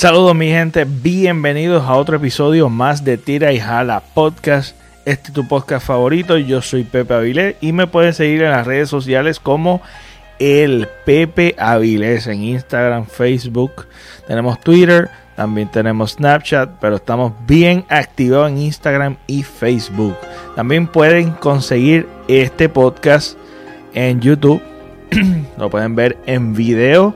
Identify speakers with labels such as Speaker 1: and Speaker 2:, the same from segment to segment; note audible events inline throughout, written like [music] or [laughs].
Speaker 1: Saludos mi gente, bienvenidos a otro episodio más de Tira y Jala Podcast. Este es tu podcast favorito, yo soy Pepe Avilés y me puedes seguir en las redes sociales como el Pepe Avilés en Instagram, Facebook, tenemos Twitter, también tenemos Snapchat, pero estamos bien activados en Instagram y Facebook. También pueden conseguir este podcast en YouTube, [clears throat] lo pueden ver en video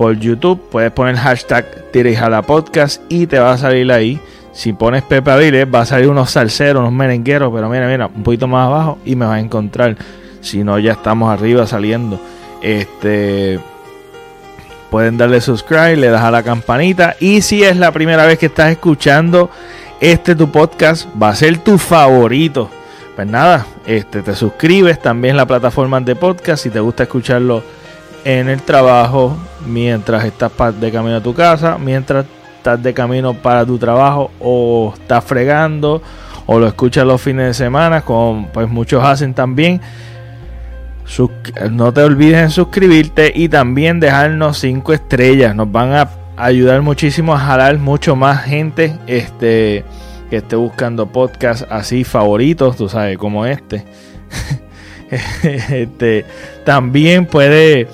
Speaker 1: por YouTube. Puedes poner hashtag Tirijala Podcast y te va a salir ahí. Si pones Pepe Aviles, va a salir unos salseros, unos merengueros, pero mira, mira, un poquito más abajo y me va a encontrar. Si no, ya estamos arriba saliendo. Este. Pueden darle subscribe, le das a la campanita. Y si es la primera vez que estás escuchando este tu podcast, va a ser tu favorito. Pues nada, este, te suscribes también en la plataforma de podcast si te gusta escucharlo en el trabajo, mientras estás de camino a tu casa, mientras estás de camino para tu trabajo o estás fregando o lo escuchas los fines de semana, como pues muchos hacen también. No te olvides en suscribirte y también dejarnos 5 estrellas. Nos van a ayudar muchísimo a jalar mucho más gente este, que esté buscando podcasts así favoritos, tú sabes, como este. [laughs] este también puede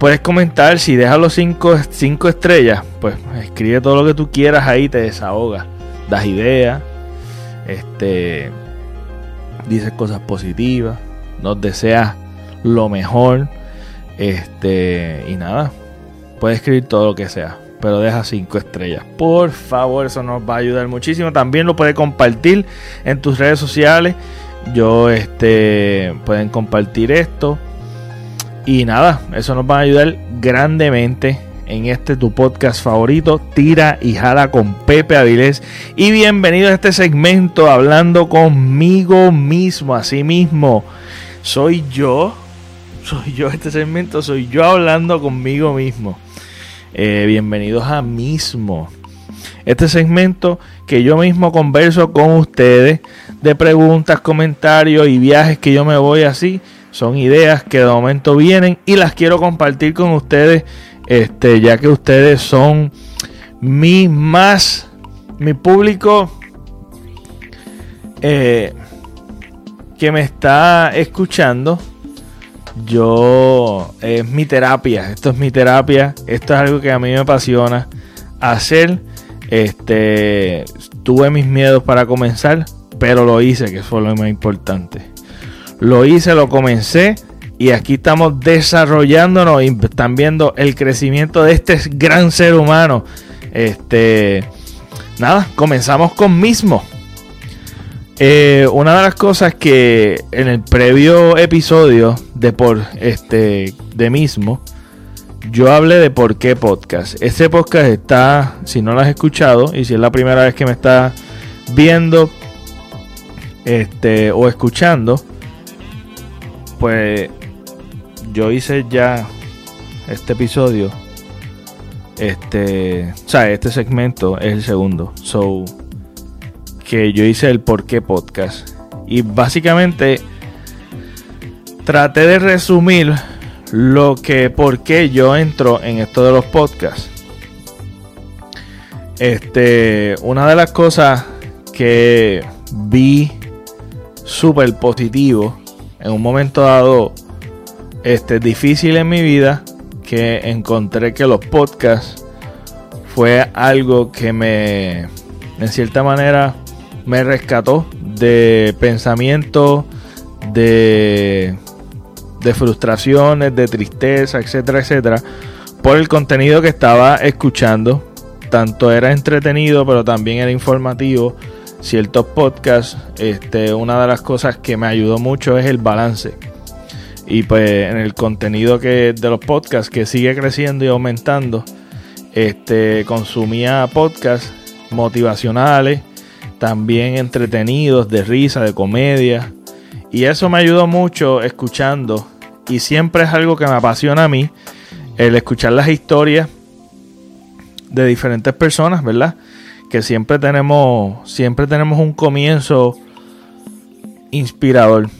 Speaker 1: Puedes comentar, si dejas los 5 cinco, estrellas, pues escribe todo lo que tú quieras ahí, te desahogas, das ideas, este, dices cosas positivas, nos deseas lo mejor, este, y nada, puedes escribir todo lo que sea, pero deja 5 estrellas. Por favor, eso nos va a ayudar muchísimo. También lo puedes compartir en tus redes sociales. Yo, este, pueden compartir esto y nada, eso nos va a ayudar grandemente en este tu podcast favorito, Tira y Jala con Pepe Avilés. Y bienvenido a este segmento hablando conmigo mismo, así mismo. Soy yo, soy yo, este segmento soy yo hablando conmigo mismo. Eh, bienvenidos a mismo. Este segmento que yo mismo converso con ustedes de preguntas, comentarios y viajes que yo me voy así son ideas que de momento vienen y las quiero compartir con ustedes, este, ya que ustedes son mi más, mi público eh, que me está escuchando. Yo, es mi terapia, esto es mi terapia, esto es algo que a mí me apasiona hacer. Este, tuve mis miedos para comenzar, pero lo hice, que fue lo más importante. Lo hice, lo comencé y aquí estamos desarrollándonos y están viendo el crecimiento de este gran ser humano. Este, nada, comenzamos con mismo. Eh, una de las cosas que en el previo episodio de por este de mismo yo hablé de por qué podcast. Este podcast está, si no lo has escuchado y si es la primera vez que me estás viendo este o escuchando, pues yo hice ya este episodio. Este, o sea, este segmento es el segundo. So, que yo hice el por qué podcast. Y básicamente traté de resumir lo que, por qué yo entro en esto de los podcasts. Este, una de las cosas que vi súper positivo en un momento dado este, difícil en mi vida que encontré que los podcasts fue algo que me, en cierta manera, me rescató de pensamientos, de, de frustraciones, de tristeza, etcétera, etcétera, por el contenido que estaba escuchando. Tanto era entretenido, pero también era informativo ciertos podcasts, este, una de las cosas que me ayudó mucho es el balance. Y pues en el contenido que, de los podcasts que sigue creciendo y aumentando, este, consumía podcasts motivacionales, también entretenidos, de risa, de comedia. Y eso me ayudó mucho escuchando. Y siempre es algo que me apasiona a mí, el escuchar las historias de diferentes personas, ¿verdad? Que siempre tenemos, siempre tenemos un comienzo inspirador.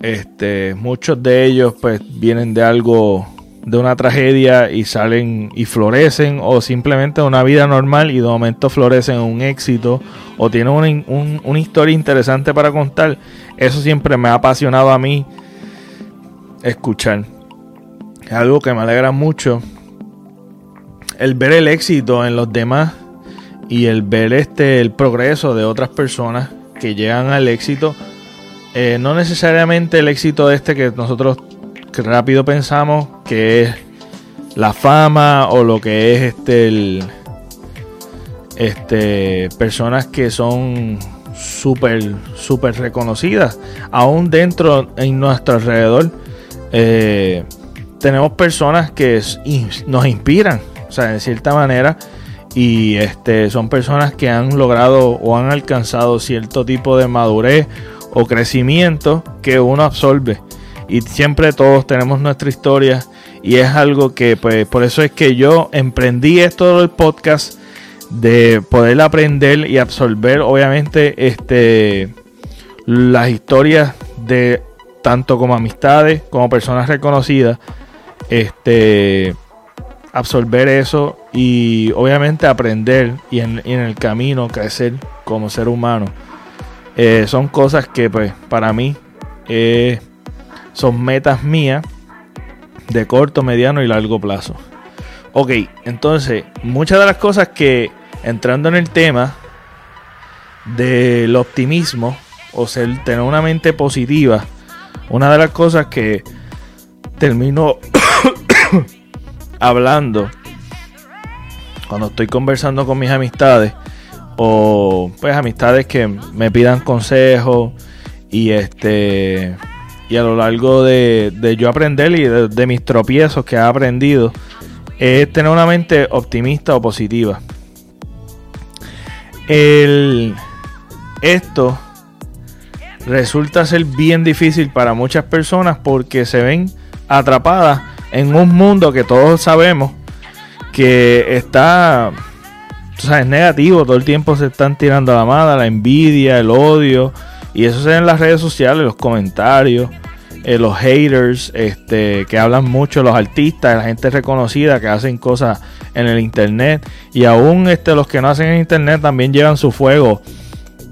Speaker 1: Este, muchos de ellos pues vienen de algo de una tragedia y salen y florecen o simplemente una vida normal y de momento florecen en un éxito o tienen una, historia interesante para contar. Eso siempre me ha apasionado a mí escuchar. Es algo que me alegra mucho. El ver el éxito en los demás y el ver este el progreso de otras personas que llegan al éxito. Eh, no necesariamente el éxito este que nosotros rápido pensamos que es la fama o lo que es este el, este personas que son súper súper reconocidas aún dentro en nuestro alrededor eh, tenemos personas que nos inspiran o sea de cierta manera y este son personas que han logrado o han alcanzado cierto tipo de madurez o crecimiento que uno absorbe. Y siempre todos tenemos nuestra historia y es algo que pues por eso es que yo emprendí esto del podcast de poder aprender y absorber obviamente este las historias de tanto como amistades como personas reconocidas este absorber eso y obviamente aprender y en, el camino crecer como ser humano eh, son cosas que pues para mí eh, son metas mías de corto, mediano y largo plazo. Ok, entonces, muchas de las cosas que, entrando en el tema del optimismo, o ser, tener una mente positiva, una de las cosas que termino hablando cuando estoy conversando con mis amistades, o pues amistades que me pidan consejos y este y a lo largo de, yo aprender y de, mis tropiezos que he aprendido, es tener una mente optimista o positiva. El, esto resulta ser bien difícil para muchas personas porque se ven atrapadas en un mundo que todos sabemos que está o sea, es negativo, todo el tiempo se están tirando la mala, la envidia, el odio, y eso se ve en las redes sociales, los comentarios, eh, los haters, este, que hablan mucho, los artistas, la gente reconocida que hacen cosas en el internet. Y aún este, los que no hacen en internet también llevan su fuego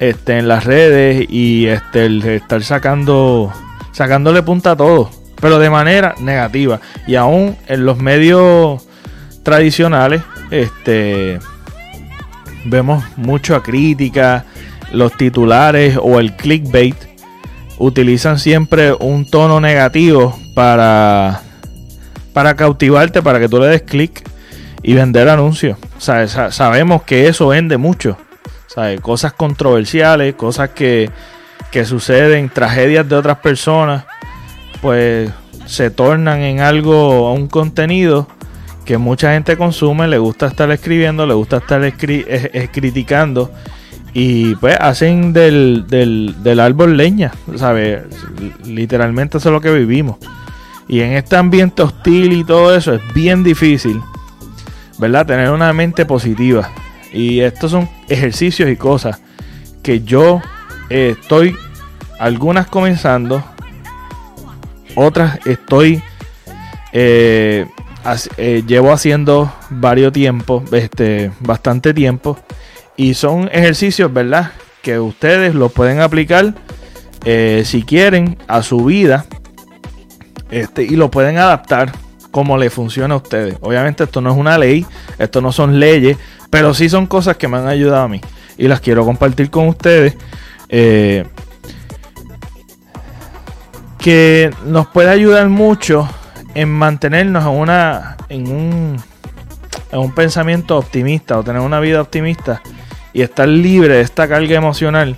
Speaker 1: este, en las redes y este, el estar sacando, sacándole punta a todo, pero de manera negativa. Y aún en los medios tradicionales, este, vemos mucha crítica los titulares o el clickbait utilizan siempre un tono negativo para, para cautivarte, para que tú le des clic y vender anuncios. sabemos que eso vende mucho. Cosas controversiales, cosas que, que suceden, tragedias de otras personas, pues se tornan en algo, un contenido que mucha gente consume, le gusta estar escribiendo, le gusta estar criticando y pues hacen del, del, árbol leña, ¿sabes? Literalmente eso es lo que vivimos. Y en este ambiente hostil y todo eso es bien difícil, ¿verdad? Tener una mente positiva. Y estos son ejercicios y cosas que yo eh, estoy, algunas comenzando, otras estoy, eh, eh, llevo haciendo varios tiempos, este, bastante tiempo. Y son ejercicios, ¿verdad? Que ustedes los pueden aplicar eh, si quieren a su vida. Este, y lo pueden adaptar como le funciona a ustedes. Obviamente esto no es una ley, esto no son leyes, pero sí son cosas que me han ayudado a mí. Y las quiero compartir con ustedes. Que nos puede ayudar mucho en mantenernos en una en un, en un pensamiento optimista o tener una vida optimista y estar libre de esta carga emocional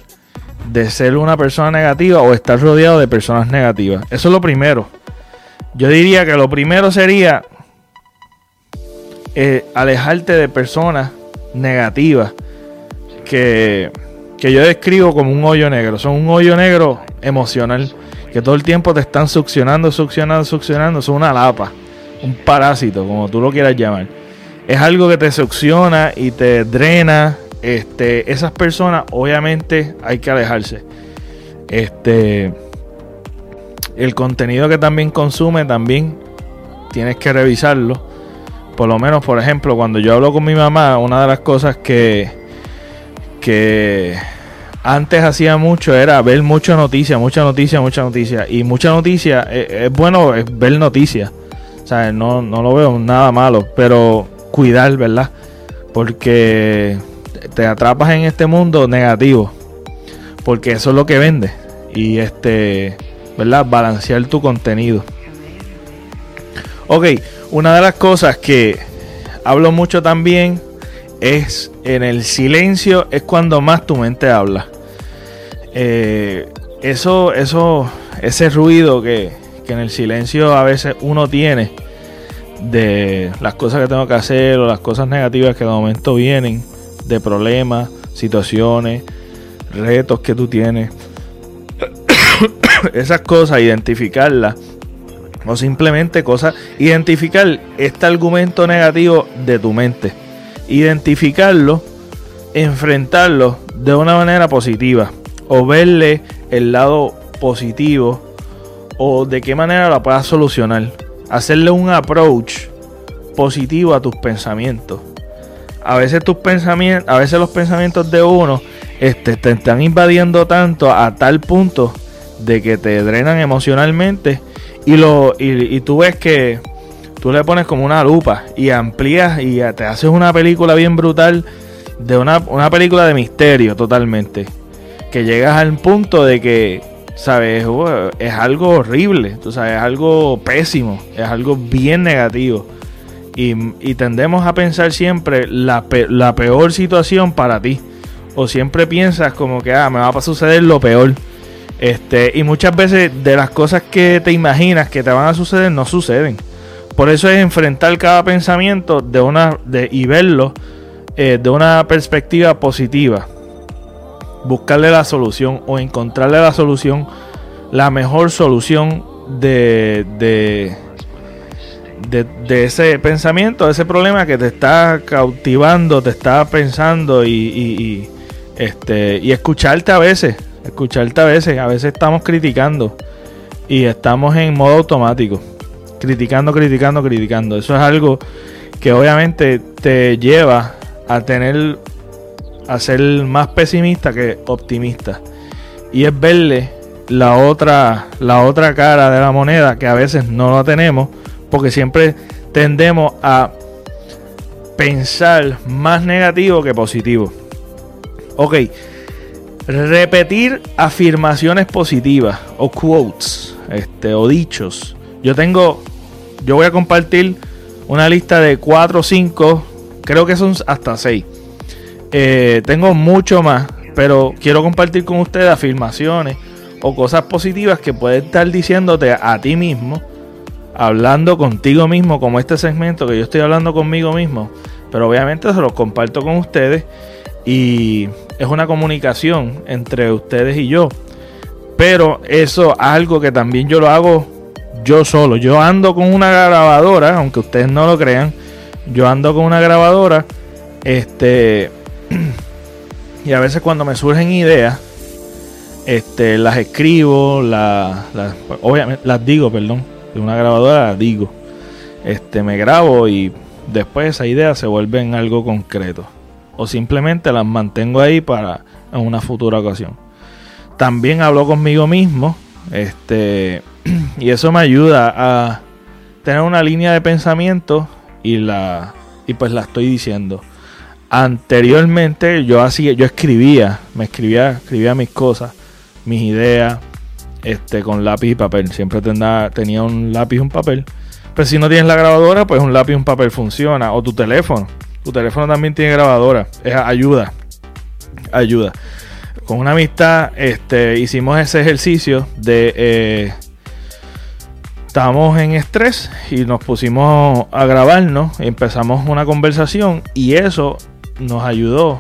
Speaker 1: de ser una persona negativa o estar rodeado de personas negativas. Eso es lo primero. Yo diría que lo primero sería eh, alejarte de personas negativas que, que yo describo como un hoyo negro. Son un hoyo negro emocional que todo el tiempo te están succionando, succionando, succionando. Son una lapa, un parásito, como tú lo quieras llamar. Es algo que te succiona y te drena este, esas personas obviamente hay que alejarse. Este, el contenido que también consume también tienes que revisarlo. Por lo menos, por ejemplo, cuando yo hablo con mi mamá, una de las cosas que, que antes hacía mucho era ver mucha noticia, mucha noticia, mucha noticia. Y mucha noticia, eh, es, bueno ver noticias. O sea, no, no lo veo nada malo, pero cuidar, ¿verdad? Porque te atrapas en este mundo negativo. Porque eso es lo que vende. Y este, ¿verdad? Balancear tu contenido. Ok, una de las cosas que hablo mucho también es en el silencio es cuando más tu mente habla. Eh, eso, eso, ese ruido que, que en el silencio a veces uno tiene de las cosas que tengo que hacer o las cosas negativas que de momento vienen, de problemas, situaciones, retos que tú tienes. [coughs] Esas cosas, identificarlas. O simplemente cosas, identificar este argumento negativo de tu mente. Identificarlo, enfrentarlo de una manera positiva. O verle el lado positivo. O de qué manera la puedas solucionar. Hacerle un approach positivo a tus pensamientos. A veces tus a veces los pensamientos de uno este, te están invadiendo tanto a tal punto de que te drenan emocionalmente y, lo, y, tú ves que tú le pones como una lupa y amplías y te haces una película bien brutal de una, una película de misterio totalmente. Que llegas al punto de que, ¿sabes? Es algo horrible, tú sabes, es algo pésimo, es algo bien negativo. Y, y tendemos a pensar siempre la, la peor situación para ti o siempre piensas como que ah, me va a suceder lo peor. Este, y muchas veces de las cosas que te imaginas que te van a suceder no suceden. Por eso es enfrentar cada pensamiento de una de, y verlo eh, de una perspectiva positiva. Buscarle la solución o encontrarle la solución, la mejor solución de, de, de, ese pensamiento, de ese problema que te está cautivando, te está pensando y este, y escucharte a veces, escucharte a veces, a veces estamos criticando y estamos en modo automático, criticando, criticando, criticando. Eso es algo que obviamente te lleva a tener, a ser más pesimista que optimista. Y es verle la otra, la otra cara de la moneda que a veces no la tenemos, porque siempre tendemos a pensar más negativo que positivo. Ok. Repetir afirmaciones positivas o quotes este, o dichos. Yo tengo, yo voy a compartir una lista de 4 o 5, creo que son hasta 6. Eh, tengo mucho más, pero quiero compartir con ustedes afirmaciones o cosas positivas que puedes estar diciéndote a ti mismo, hablando contigo mismo, como este segmento que yo estoy hablando conmigo mismo. Pero obviamente se los comparto con ustedes y es una comunicación entre ustedes y yo. Pero eso es algo que también yo lo hago yo solo. Yo ando con una grabadora, aunque ustedes no lo crean. Yo ando con una grabadora. Este. [clears throat] Y a veces cuando me surgen ideas, este, las escribo, las, obviamente, las digo, perdón. De una grabadora las digo. Este, me grabo y después esa idea se vuelve en algo concreto o simplemente las mantengo ahí para en una futura ocasión. También hablo conmigo mismo, este, [clears throat] y eso me ayuda a tener una línea de pensamiento y la y pues la estoy diciendo. Anteriormente yo hacía, yo escribía, me escribía, escribía mis cosas, mis ideas, este, con lápiz y papel. Siempre tenía, un lápiz y un papel. Pero si no tienes la grabadora, pues un lápiz y un papel funciona. O tu teléfono. Tu teléfono también tiene grabadora. Es ayuda. Ayuda. Con una amistad este, hicimos ese ejercicio de... Eh, estábamos en estrés y nos pusimos a grabarnos. empezamos una conversación y eso nos ayudó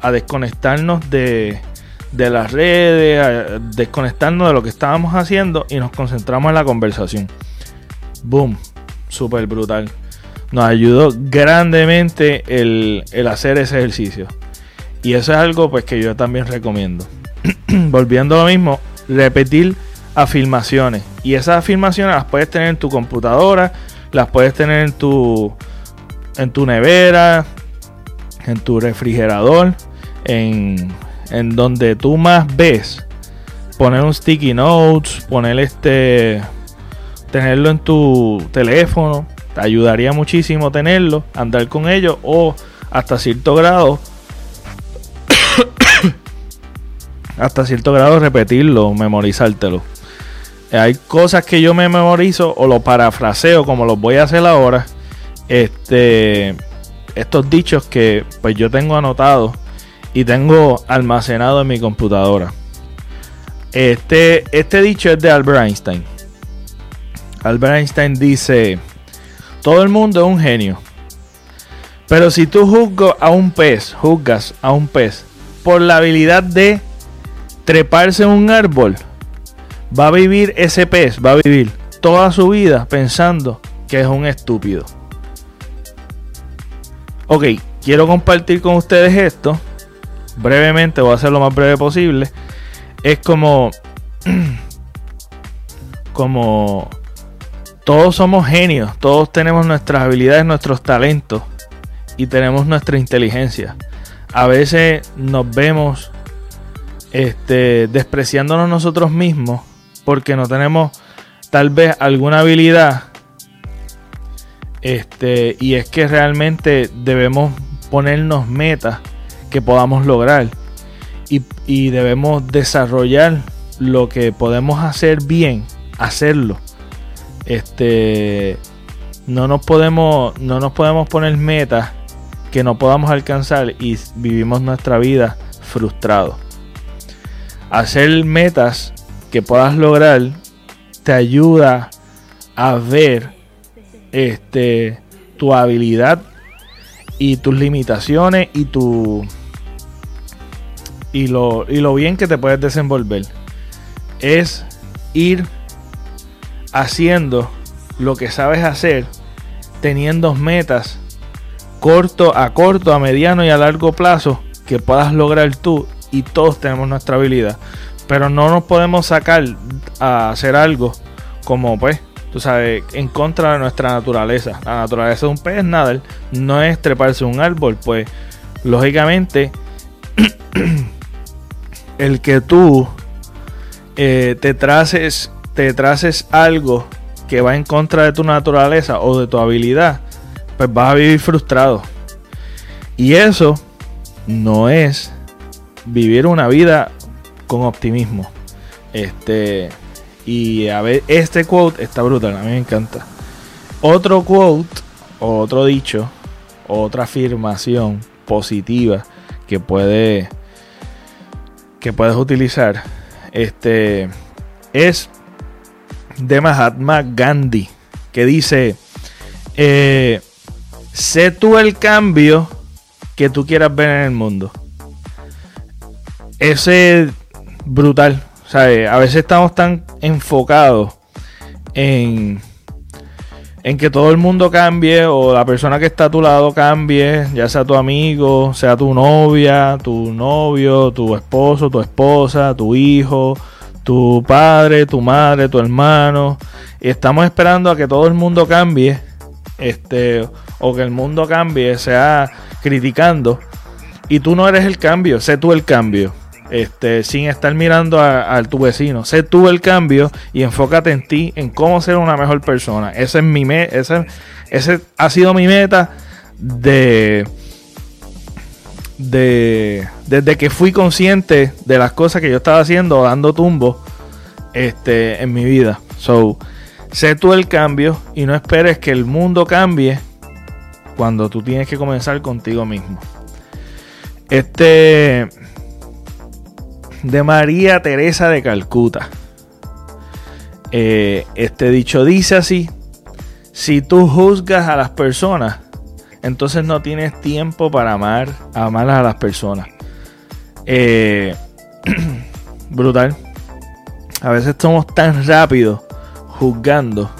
Speaker 1: a desconectarnos de, de las redes, a desconectarnos de lo que estábamos haciendo y nos concentramos en la conversación. Boom, súper brutal nos ayudó grandemente el, hacer ese ejercicio. Y eso es algo pues que yo también recomiendo. [clears throat] Volviendo a lo mismo, repetir afirmaciones. Y esas afirmaciones las puedes tener en tu computadora, las puedes tener en tu, en tu nevera, en tu refrigerador, en, en donde tú más ves. Poner un sticky notes, poner este, tenerlo en tu teléfono, te ayudaría muchísimo tenerlo, andar con ellos o hasta cierto grado [coughs] hasta cierto grado repetirlo, memorizártelo. Hay cosas que yo me memorizo o lo parafraseo como los voy a hacer ahora. Este, estos dichos que pues yo tengo anotados y tengo almacenado en mi computadora. Este, este dicho es de Albert Einstein. Albert Einstein dice, todo el mundo es un genio. Pero si tú juzgas a un pez, juzgas a un pez por la habilidad de treparse en un árbol, va a vivir ese pez, va a vivir toda su vida pensando que es un estúpido. Ok, quiero compartir con ustedes esto. Brevemente, voy a hacer lo más breve posible. Es como. [clears throat] como. Todos somos genios, todos tenemos nuestras habilidades, nuestros talentos y tenemos nuestra inteligencia. A veces nos vemos este, despreciándonos nosotros mismos porque no tenemos tal vez alguna habilidad. Este, y es que realmente debemos ponernos metas que podamos lograr y, y debemos desarrollar lo que podemos hacer bien, hacerlo. Este, no nos podemos, no nos podemos poner metas que no podamos alcanzar y vivimos nuestra vida frustrados hacer metas que puedas lograr te ayuda a ver este tu habilidad y tus limitaciones y tu y lo, y lo bien que te puedes desenvolver es ir haciendo lo que sabes hacer teniendo metas corto a corto a mediano y a largo plazo que puedas lograr tú y todos tenemos nuestra habilidad. Pero no nos podemos sacar a hacer algo como pues, tú sabes, en contra de nuestra naturaleza. La naturaleza de un pez nada, no es treparse un árbol, pues lógicamente [clears throat] el que tú eh, te traces te traces algo que va en contra de tu naturaleza o de tu habilidad, pues vas a vivir frustrado. Y eso no es vivir una vida con optimismo. Este, y a ver, este quote está brutal, a mí me encanta. Otro quote, otro dicho, otra afirmación positiva que puede que puedes utilizar este es de Mahatma Gandhi que dice eh, sé tú el cambio que tú quieras ver en el mundo ese brutal. A veces estamos tan enfocados en, en que todo el mundo cambie o la persona que está a tu lado cambie, ya sea tu amigo, sea tu novia, tu novio, tu esposo, tu esposa, tu hijo, tu padre, tu madre, tu hermano. Y estamos esperando a que todo el mundo cambie, este, o que el mundo cambie, sea criticando. Y tú no eres el cambio, sé tú el cambio este, sin estar mirando a, tu vecino. Sé tú el cambio y enfócate en ti, en cómo ser una mejor persona. Ese es mi ese, ese ha sido mi meta de, de desde que fui consciente de las cosas que yo estaba haciendo, dando tumbo este, en mi vida. So, sé tú el cambio y no esperes que el mundo cambie cuando tú tienes que comenzar contigo mismo. Este de María Teresa de Calcuta. Eh, este dicho dice así, si tú juzgas a las personas, entonces no tienes tiempo para amar, amar a las personas. Eh, [clears throat] brutal. A veces somos tan rápidos juzgando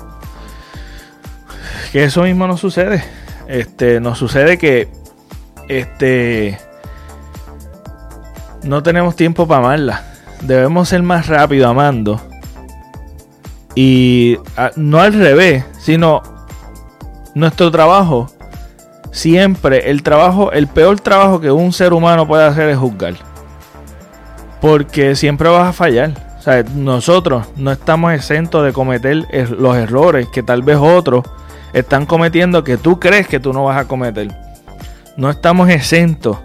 Speaker 1: que eso mismo nos sucede. Este, nos sucede que este no tenemos tiempo para amarla. Debemos ser más rápido amando. Y no al revés, sino nuestro trabajo, siempre el trabajo, el peor trabajo que un ser humano puede hacer es juzgar. Porque siempre vas a fallar. O sea, nosotros no estamos exentos de cometer los errores que tal vez otros están cometiendo que tú crees que tú no vas a cometer. No estamos exentos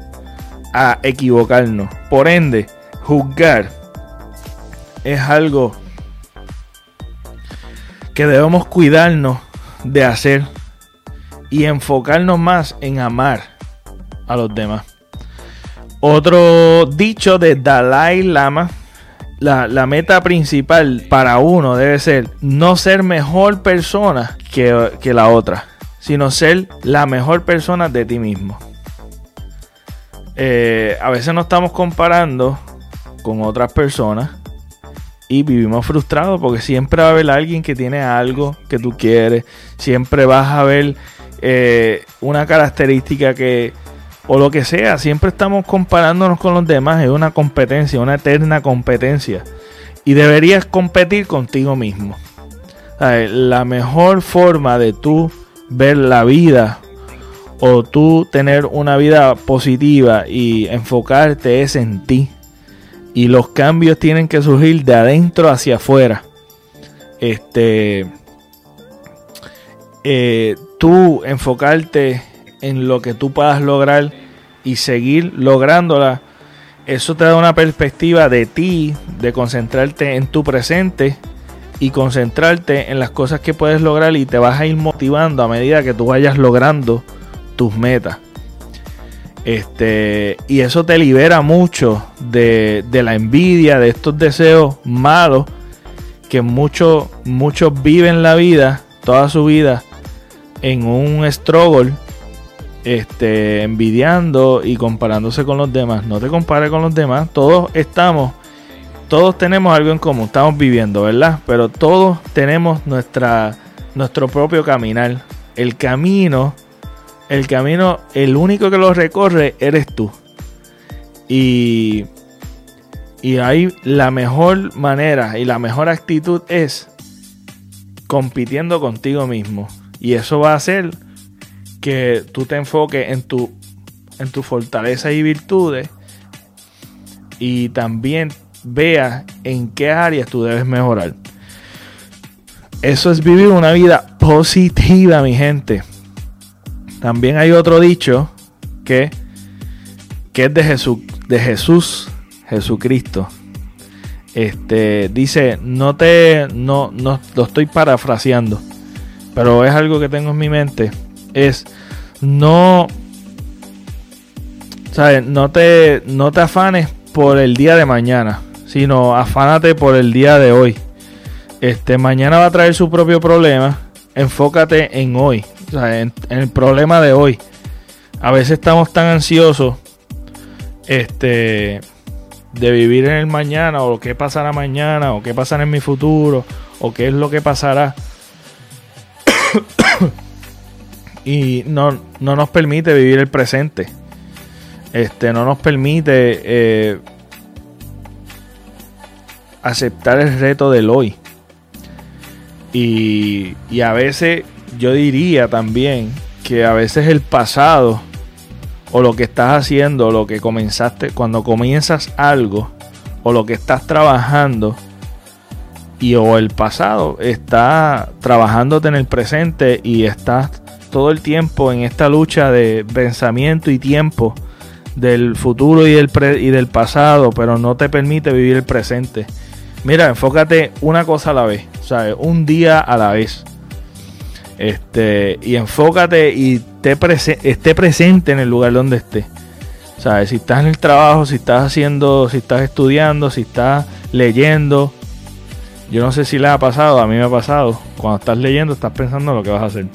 Speaker 1: a equivocarnos. Por ende, juzgar es algo que debemos cuidarnos de hacer y enfocarnos más en amar a los demás. Otro dicho de Dalai Lama, la, meta principal para uno debe ser no ser mejor persona que, que la otra, sino ser la mejor persona de ti mismo. Eh, a veces nos estamos comparando con otras personas y vivimos frustrados porque siempre va a haber alguien que tiene algo que tú quieres, siempre vas a ver eh, una característica que, o lo que sea, siempre estamos comparándonos con los demás, es una competencia, una eterna competencia. Y deberías competir contigo mismo. La mejor forma de tú ver la vida o tú tener una vida positiva y enfocarte es en ti. Y los cambios tienen que surgir de adentro hacia afuera. Este. Eh, tú enfocarte en lo que tú puedas lograr y seguir lográndola. Eso te da una perspectiva de ti, de concentrarte en tu presente y concentrarte en las cosas que puedes lograr y te vas a ir motivando a medida que tú vayas logrando tus metas. Este, y eso te libera mucho de, la envidia, de estos deseos malos que muchos, muchos viven la vida, toda su vida, en un struggle, este, envidiando y comparándose con los demás. No te compares con los demás, todos estamos, todos tenemos algo en común, estamos viviendo, ¿verdad? Pero todos tenemos nuestra, nuestro propio caminar. El camino el camino, el único que lo recorre eres tú. Y, y ahí la mejor manera y la mejor actitud es compitiendo contigo mismo. Y eso va a hacer que tú te enfoques en tu, en tu fortaleza y virtudes y también veas en qué áreas tú debes mejorar. Eso es vivir una vida positiva, mi gente. También hay otro dicho que, que es de Jesús, de Jesús, Jesucristo. Este dice, no te, no, no, lo estoy parafraseando, pero es algo que tengo en mi mente. Es no, ¿sabes? No te, no te afanes por el día de mañana, sino afánate por el día de hoy. Este mañana va a traer su propio problema. Enfócate en hoy en, el problema de hoy. A veces estamos tan ansiosos este, de vivir en el mañana, o que pasará mañana, o qué pasará en mi futuro, o qué es lo que pasará. [coughs] y no, no, nos permite vivir el presente. Este, no nos permite eh, aceptar el reto del hoy. Y, y a veces yo diría también que a veces el pasado o lo que estás haciendo, lo que comenzaste, cuando comienzas algo o lo que estás trabajando y o el pasado está trabajándote en el presente y estás todo el tiempo en esta lucha de pensamiento y tiempo del futuro y del, y del pasado, pero no te permite vivir el presente. Mira, enfócate una cosa a la vez, ¿sabes? Un día a la vez. Este, y enfócate y esté presente en el lugar donde esté. ¿Sabes? Si estás en el trabajo, si estás haciendo, si estás estudiando, si estás leyendo. Yo no sé si le ha pasado, a mí me ha pasado. Cuando estás leyendo, estás pensando en lo que vas a hacer.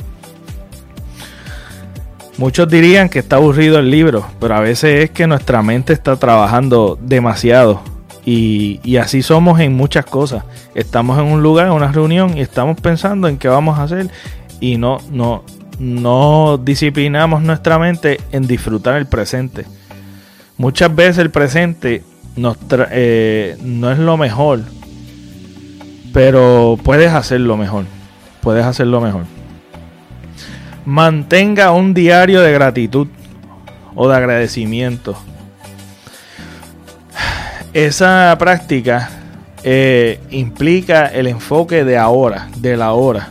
Speaker 1: Muchos dirían que está aburrido el libro, pero a veces es que nuestra mente está trabajando demasiado. Y, y, así somos en muchas cosas. Estamos en un lugar, en una reunión, y estamos pensando en qué vamos a hacer y no, no, no disciplinamos nuestra mente en disfrutar el presente. Muchas veces el presente eh, no es lo mejor, pero puedes hacerlo mejor. Puedes hacerlo mejor. mantenga un diario de gratitud o de agradecimiento. Esa práctica eh, implica el enfoque de ahora, de la hora.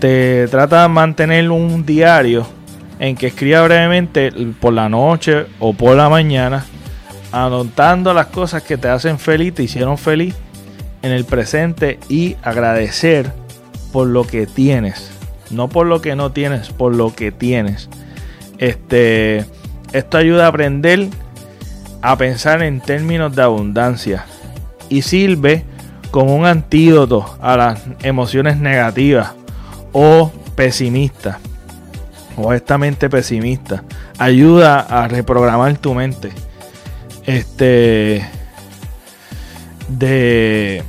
Speaker 1: Te trata de mantener un diario en que escriba brevemente por la noche o por la mañana, anotando las cosas que te hacen feliz, te hicieron feliz en el presente y agradecer por lo que tienes. No por lo que no tienes, por lo que tienes. Este, esto ayuda a aprender a pensar en términos de abundancia y sirve como un antídoto a las emociones negativas o pesimistas o esta mente pesimista. Ayuda a reprogramar tu mente. Este de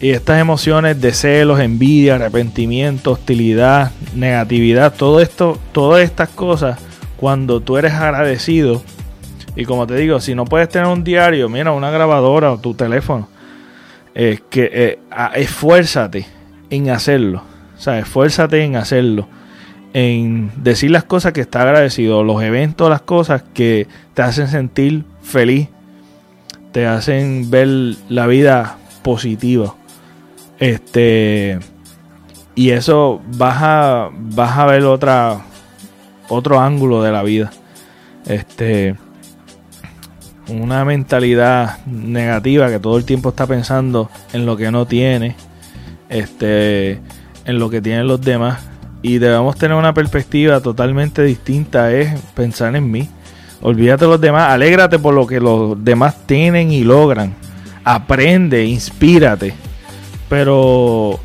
Speaker 1: y estas emociones de celos, envidia, arrepentimiento, hostilidad, negatividad, todo esto, todas estas cosas, cuando tú eres agradecido, y como te digo, si no puedes tener un diario, mira, una grabadora o tu teléfono, es que eh, esfuérzate en hacerlo. Sea, esfuérzate en hacerlo. En decir las cosas que está agradecido, los eventos, las cosas que te hacen sentir feliz, te hacen ver la vida positiva. Este y eso vas a, vas a ver otra otro ángulo de la vida. Este una mentalidad negativa que todo el tiempo está pensando en lo que no tiene, este, en lo que tienen los demás. Y debemos tener una perspectiva totalmente distinta, es pensar en mí. Olvídate de los demás, alégrate por lo que los demás tienen y logran. Aprende, inspírate. Pero,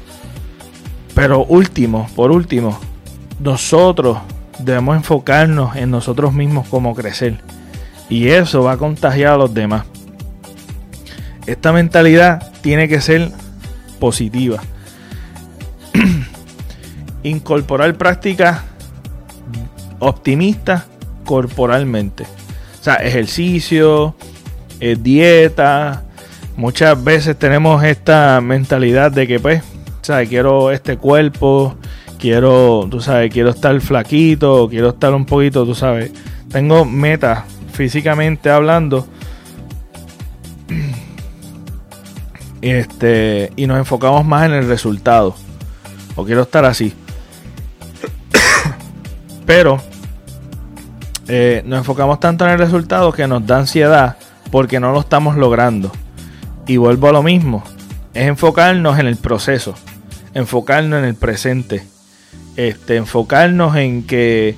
Speaker 1: pero último, por último, nosotros debemos enfocarnos en nosotros mismos como crecer y eso va a contagiar a los demás. Esta mentalidad tiene que ser positiva. Incorporar prácticas optimistas corporalmente. O sea, ejercicio, eh, dieta. Muchas veces tenemos esta mentalidad de que, pues, ¿sabes? quiero este cuerpo, quiero, tú sabes, quiero estar flaquito, quiero estar un poquito, tú sabes. Tengo metas físicamente hablando. Este, y nos enfocamos más en el resultado. O quiero estar así. Pero eh, nos enfocamos tanto en el resultado que nos da ansiedad porque no lo estamos logrando. Y vuelvo a lo mismo. Es enfocarnos en el proceso. Enfocarnos en el presente. Este, enfocarnos en que,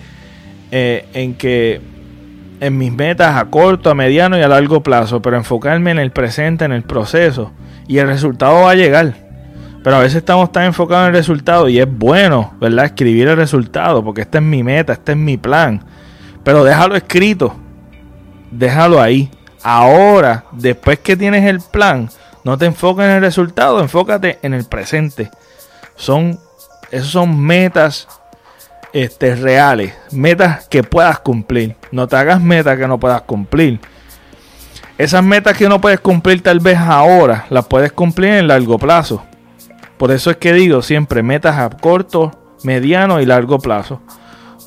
Speaker 1: eh, en que en mis metas a corto, a mediano y a largo plazo, pero enfocarme en el presente, en el proceso, y el resultado va a llegar. Pero a veces estamos tan enfocados en el resultado y es bueno, ¿verdad? Escribir el resultado, porque esta es mi meta, este es mi plan. Pero déjalo escrito, déjalo ahí. Ahora, después que tienes el plan, no te enfoques en el resultado, enfócate en el presente. Son, esos son metas este, reales, metas que puedas cumplir. No te hagas metas que no puedas cumplir. Esas metas que no puedes cumplir tal vez ahora, las puedes cumplir en largo plazo. Por eso es que digo siempre metas a corto, mediano y largo plazo.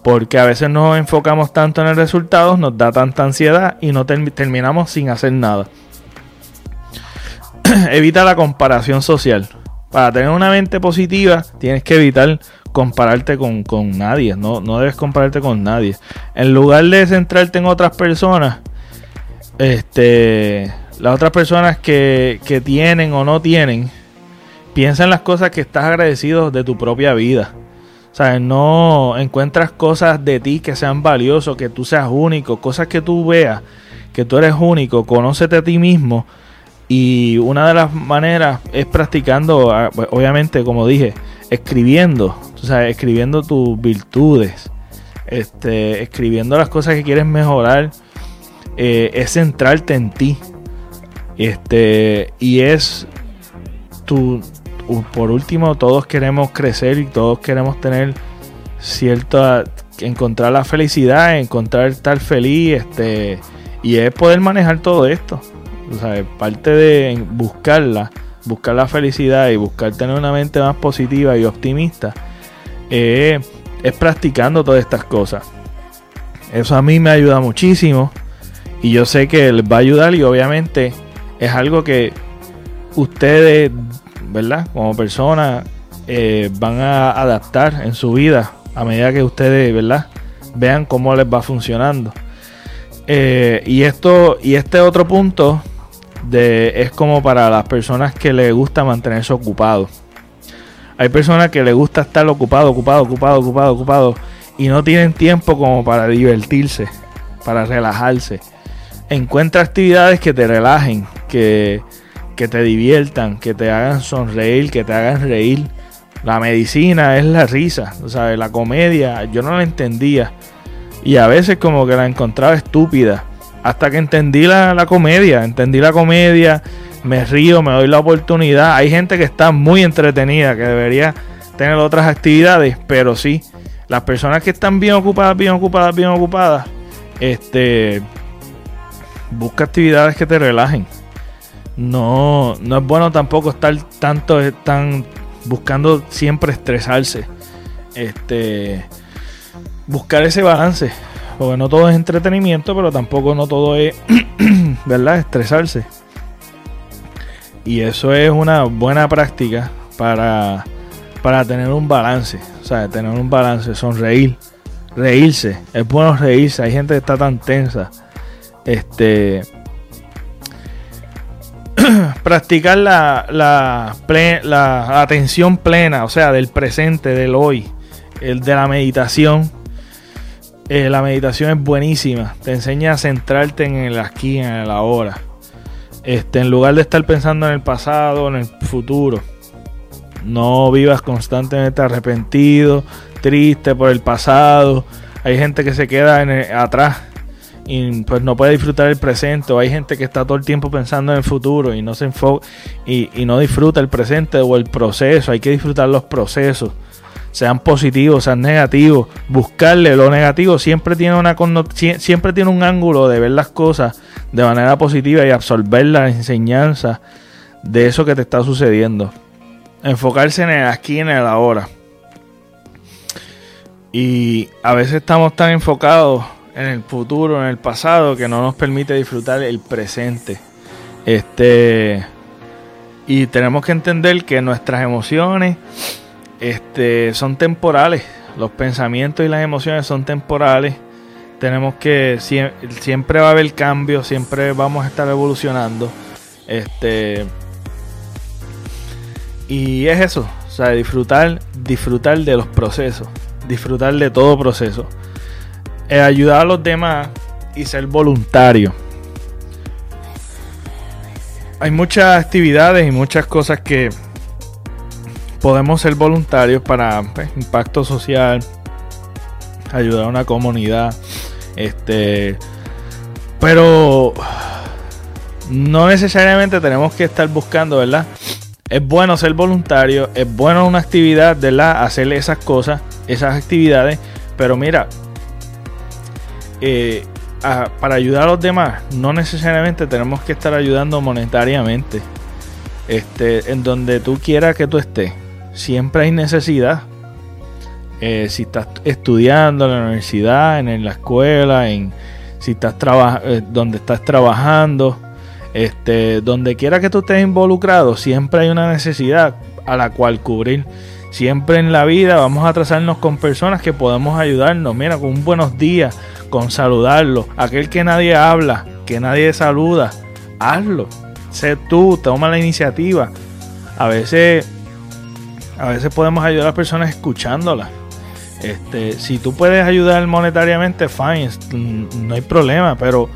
Speaker 1: Porque a veces nos enfocamos tanto en el resultado, nos da tanta ansiedad y no terminamos sin hacer nada. [clears throat] Evita la comparación social. Para tener una mente positiva, tienes que evitar compararte con, nadie, no, no debes compararte con nadie. En lugar de centrarte en otras personas, este, las otras personas que, que tienen o no tienen, piensa en las cosas que estás agradecido de tu propia vida. O sea, no encuentras cosas de ti que sean valiosos, que tú seas único, cosas que tú veas, que tú eres único, conócete a ti mismo. Y una de las maneras es practicando, ah, obviamente, como dije, escribiendo, o sea, escribiendo tus virtudes, este, escribiendo las cosas que quieres mejorar, eh, es centrarte en ti. Este, y es tu, por último, todos queremos crecer y todos queremos tener cierta, encontrar la felicidad, encontrar estar feliz, este, y es poder manejar todo esto. O sea, parte de buscarla buscar la felicidad y buscar tener una mente más positiva y optimista, es es practicando todas estas cosas. Eso a mí me ayuda muchísimo y yo sé que les va a ayudar y obviamente es algo que ustedes, ¿verdad? Como personas eh, van a adaptar en su vida a medida que ustedes, ¿verdad? Vean cómo les va funcionando. Eh, y esto y este otro punto de, es como para las personas que les gusta mantenerse ocupados. Hay personas que les gusta estar ocupado, ocupado, ocupado, ocupado, ocupado y no tienen tiempo como para divertirse, para relajarse. Encuentra actividades que te relajen, que, que te diviertan, que te hagan sonreír, que te hagan reír. La medicina es la risa, sea, la comedia, yo no la entendía. Y a veces como que la encontraba estúpida. Hasta que entendí la, la comedia, entendí la comedia, me río, me doy la oportunidad. Hay gente que está muy entretenida, que debería tener otras actividades, pero sí, las personas que están bien ocupadas, bien ocupadas, bien ocupadas, este, busca actividades que te relajen. No, no es bueno tampoco estar tanto, tan buscando siempre estresarse. Este, buscar ese balance, porque no todo es entretenimiento, pero tampoco no todo es, [clears throat] ¿verdad? Estresarse. Y eso es una buena práctica para, para tener un balance. O sea, tener un balance, sonreír, reírse. Es bueno reírse. Hay gente que está tan tensa. Este. Practicar la, la, la, atención plena, o sea, del presente, del hoy, el de la meditación. Eh, la meditación es buenísima. Te enseña a centrarte en el aquí, en el ahora. Este, en lugar de estar pensando en el pasado, en el futuro. No vivas constantemente arrepentido, triste por el pasado. Hay gente que se queda en atrás y pues no puede disfrutar el presente. O hay gente que está todo el tiempo pensando en el futuro y no se enfoca y, no disfruta el presente o el proceso. Hay que disfrutar los procesos sean positivos, sean negativos, buscarle lo negativo siempre tiene una siempre tiene un ángulo de ver las cosas de manera positiva y absorber la enseñanza de eso que te está sucediendo enfocarse en el aquí en el ahora. Y a veces estamos tan enfocados en el futuro, en el pasado, que no nos permite disfrutar el presente. Este. Y tenemos que entender que nuestras emociones este, son temporales. Los pensamientos y las emociones son temporales. Tenemos que. Siempre va a haber cambio, siempre vamos a estar evolucionando. Este y es eso, o sea, disfrutar, disfrutar de los procesos, disfrutar de todo proceso. Eh, ayudar a los demás y ser voluntario. Hay muchas actividades y muchas cosas que podemos ser voluntarios para pues, impacto social, ayudar a una comunidad, este, pero no necesariamente tenemos que estar buscando, ¿verdad? es bueno ser voluntario, es bueno una actividad, la Hacer esas cosas, esas actividades, pero mira, eh, para ayudar a los demás, no necesariamente tenemos que estar ayudando monetariamente. Este, en donde tú quieras que tú estés, siempre hay necesidad. Eh, si estás estudiando en la universidad, en la escuela, en si estás eh, donde estás trabajando, este, donde quiera que tú estés involucrado, siempre hay una necesidad a la cual cubrir. Siempre en la vida vamos a trazarnos con personas que podemos ayudarnos. Mira, con un buenos días, con saludarlo. Aquel que nadie habla, que nadie saluda, hazlo. Sé tú, toma la iniciativa. A veces, a veces podemos ayudar a las personas escuchándolas. Este, si tú puedes ayudar monetariamente, fine, no hay problema, pero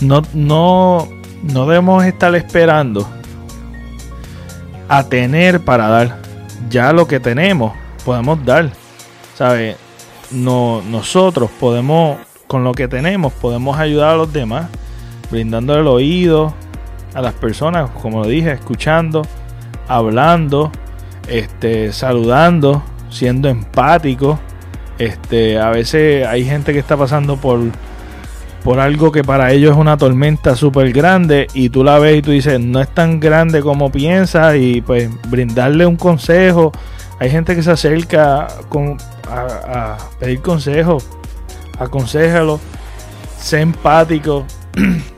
Speaker 1: no, no, no debemos estar esperando a tener para dar. Ya lo que tenemos, podemos dar. ¿Sabes? No, nosotros podemos, con lo que tenemos, podemos ayudar a los demás, brindando el oído a las personas, como lo dije, escuchando, hablando, este, saludando, siendo empático. Este, a veces hay gente que está pasando por por algo que para ellos es una tormenta súper grande y tú la ves y tú dices, no es tan grande como piensas y pues brindarle un consejo. Hay gente que se acerca con, a, pedir consejos. Aconsejalo. Sé empático. [clears throat]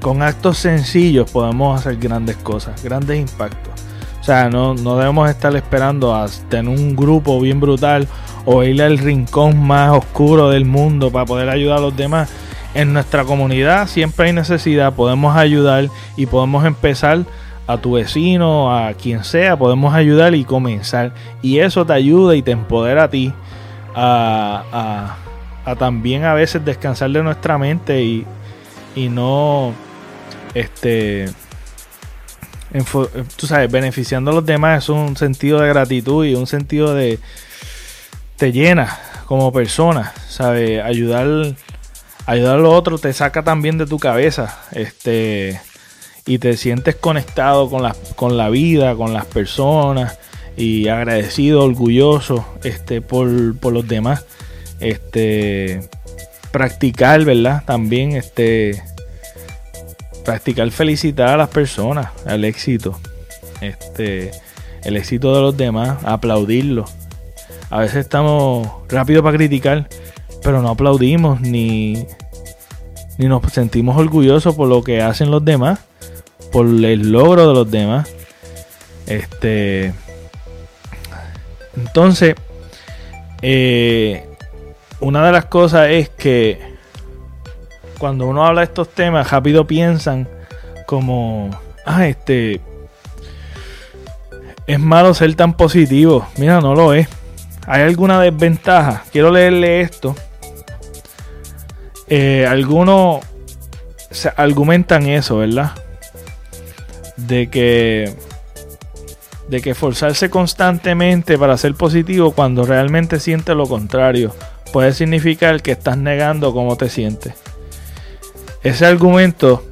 Speaker 1: con actos sencillos podemos hacer grandes cosas, grandes impactos. O sea, no, no debemos estar esperando a tener un grupo bien brutal o ir al rincón más oscuro del mundo para poder ayudar a los demás. En nuestra comunidad siempre hay necesidad, podemos ayudar y podemos empezar a tu vecino, a quien sea, podemos ayudar y comenzar. Y eso te ayuda y te empodera a ti a, a, también a veces descansar de nuestra mente y, y no, este, tú sabes, beneficiando a los demás es un sentido de gratitud y un sentido de, te llena como persona, ¿sabes? Ayudar, ayudar a los otros te saca también de tu cabeza, este, y te sientes conectado con la, con la vida, con las personas, y agradecido, orgulloso, este, por, los demás, este, practicar, ¿verdad? También, este, practicar felicitar a las personas, al éxito, este, el éxito de los demás, aplaudirlo a veces estamos rápidos para criticar, pero no aplaudimos ni, ni nos sentimos orgullosos por lo que hacen los demás, por el logro de los demás. Este. Entonces, eh, una de las cosas es que cuando uno habla de estos temas, rápido piensan como, ah, este, es malo ser tan positivo. Mira, no lo es. ¿Hay alguna desventaja? Quiero leerle esto. Eh, algunos argumentan eso, ¿verdad? De que de que forzarse constantemente para ser positivo cuando realmente sientes lo contrario puede significar que estás negando cómo te sientes. Ese argumento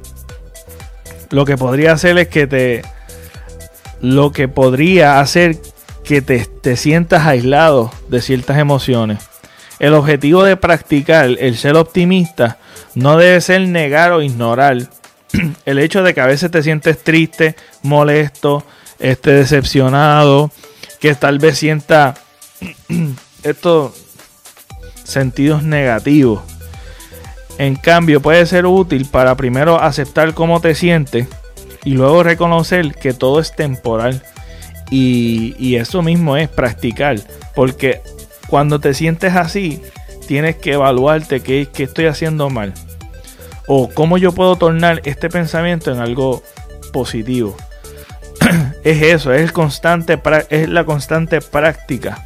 Speaker 1: lo que podría hacer es que te lo que podría hacer que te, sientas aislado de ciertas emociones. El objetivo de practicar el ser optimista no debe ser negar o ignorar [clears throat] el hecho de que a veces te sientes triste, molesto, este, decepcionado, que tal vez sienta [clears throat] estos sentidos negativos. En cambio, puede ser útil para primero aceptar cómo te sientes y luego reconocer que todo es temporal y, eso mismo es practicar, porque cuando te sientes así, tienes que evaluarte qué, estoy haciendo mal. O cómo yo puedo tornar este pensamiento en algo positivo. [clears throat] es eso, es, constante, es la constante práctica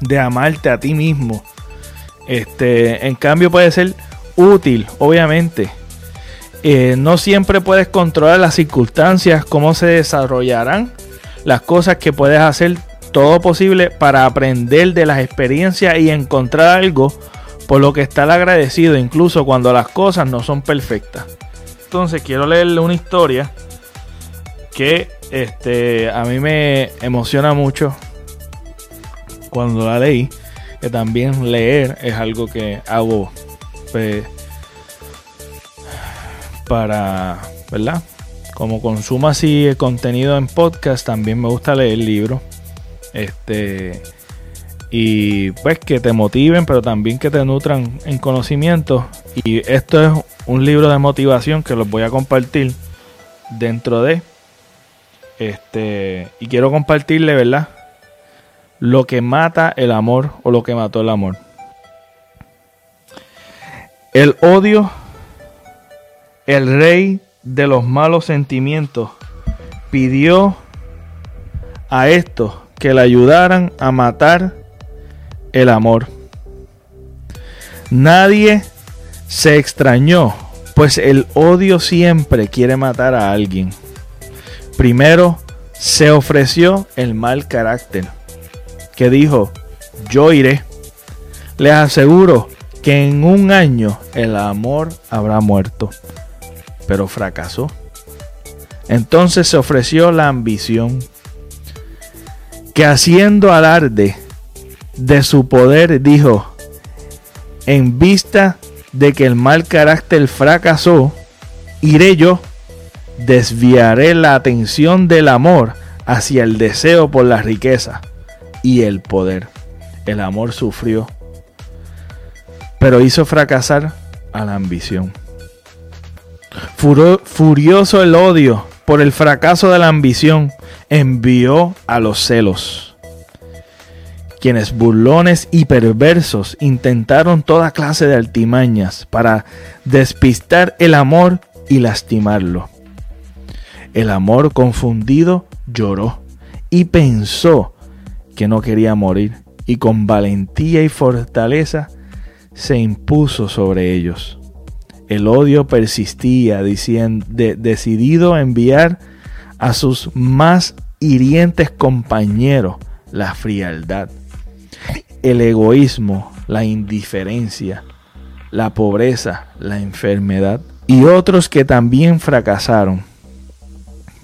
Speaker 1: de amarte a ti mismo. Este, en cambio puede ser útil, obviamente. Eh, no siempre puedes controlar las circunstancias, cómo se desarrollarán las cosas que puedes hacer todo posible para aprender de las experiencias y encontrar algo por lo que estar agradecido incluso cuando las cosas no son perfectas. Entonces quiero leerle una historia que este, a mí me emociona mucho cuando la leí. Que también leer es algo que hago pues, para, ¿verdad? como consumo así el contenido en podcast, también me gusta leer libros. Este y pues que te motiven, pero también que te nutran en conocimiento. Y esto es un libro de motivación que los voy a compartir dentro de este y quiero compartirle, ¿verdad? Lo que mata el amor o lo que mató el amor. El odio, el rey de los malos sentimientos, pidió a estos que le ayudaran a matar el amor. Nadie se extrañó, pues el odio siempre quiere matar a alguien. Primero se ofreció el mal carácter, que dijo, yo iré. Les aseguro que en un año el amor habrá muerto pero fracasó. Entonces se ofreció la ambición, que haciendo alarde de su poder dijo, en vista de que el mal carácter fracasó, iré yo, desviaré la atención del amor hacia el deseo por la riqueza y el poder. El amor sufrió, pero hizo fracasar a la ambición. Furioso el odio por el fracaso de la ambición, envió a los celos quienes burlones y perversos intentaron toda clase de altimañas para despistar el amor y lastimarlo. El amor confundido lloró y pensó que no quería morir y con valentía y fortaleza se impuso sobre ellos. El odio persistía, diciendo, decidido a enviar a sus más hirientes compañeros la frialdad el egoísmo, la indiferencia, la pobreza, la enfermedad y otros que también fracasaron.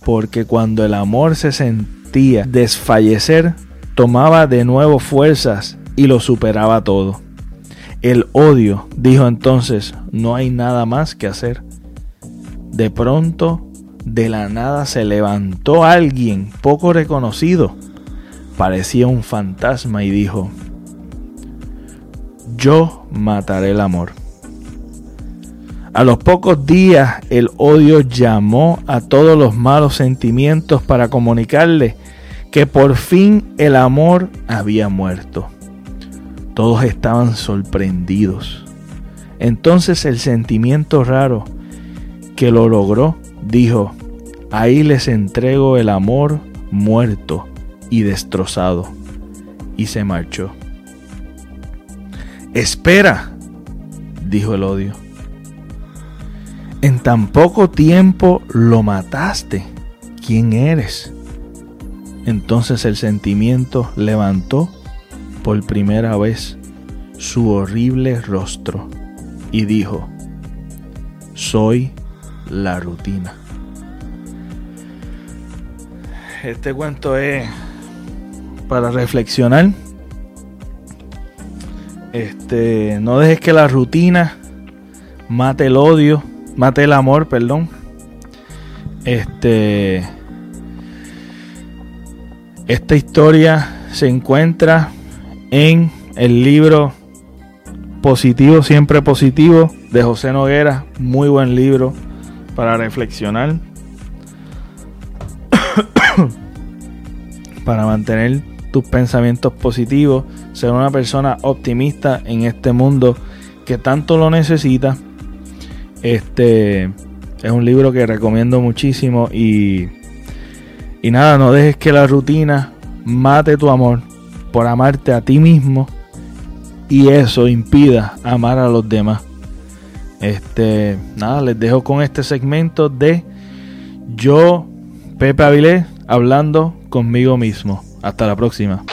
Speaker 1: Porque cuando el amor se sentía desfallecer, tomaba de nuevo fuerzas y lo superaba todo. El odio dijo entonces, no hay nada más que hacer. De pronto, de la nada se levantó alguien poco reconocido. Parecía un fantasma y dijo, yo mataré el amor. A los pocos días el odio llamó a todos los malos sentimientos para comunicarle que por fin el amor había muerto. Todos estaban sorprendidos. Entonces el sentimiento raro que lo logró dijo, ahí les entrego el amor muerto y destrozado. Y se marchó. Espera, dijo el odio. En tan poco tiempo lo mataste. ¿Quién eres? Entonces el sentimiento levantó por primera vez su horrible rostro y dijo, soy la rutina. Este cuento es para reflexionar este, no dejes que la rutina mate el odio, mate el amor, perdón. Este, esta historia se encuentra en el libro Positivo, siempre positivo, de José Noguera. Muy buen libro para reflexionar. [coughs] para mantener tus pensamientos positivos, ser una persona optimista en este mundo que tanto lo necesita. Este es un libro que recomiendo muchísimo y, y nada, no dejes que la rutina mate tu amor por amarte a ti mismo y eso impida amar a los demás. Este, nada, les dejo con este segmento de yo, Pepe Avilés, hablando conmigo mismo. Hasta la próxima.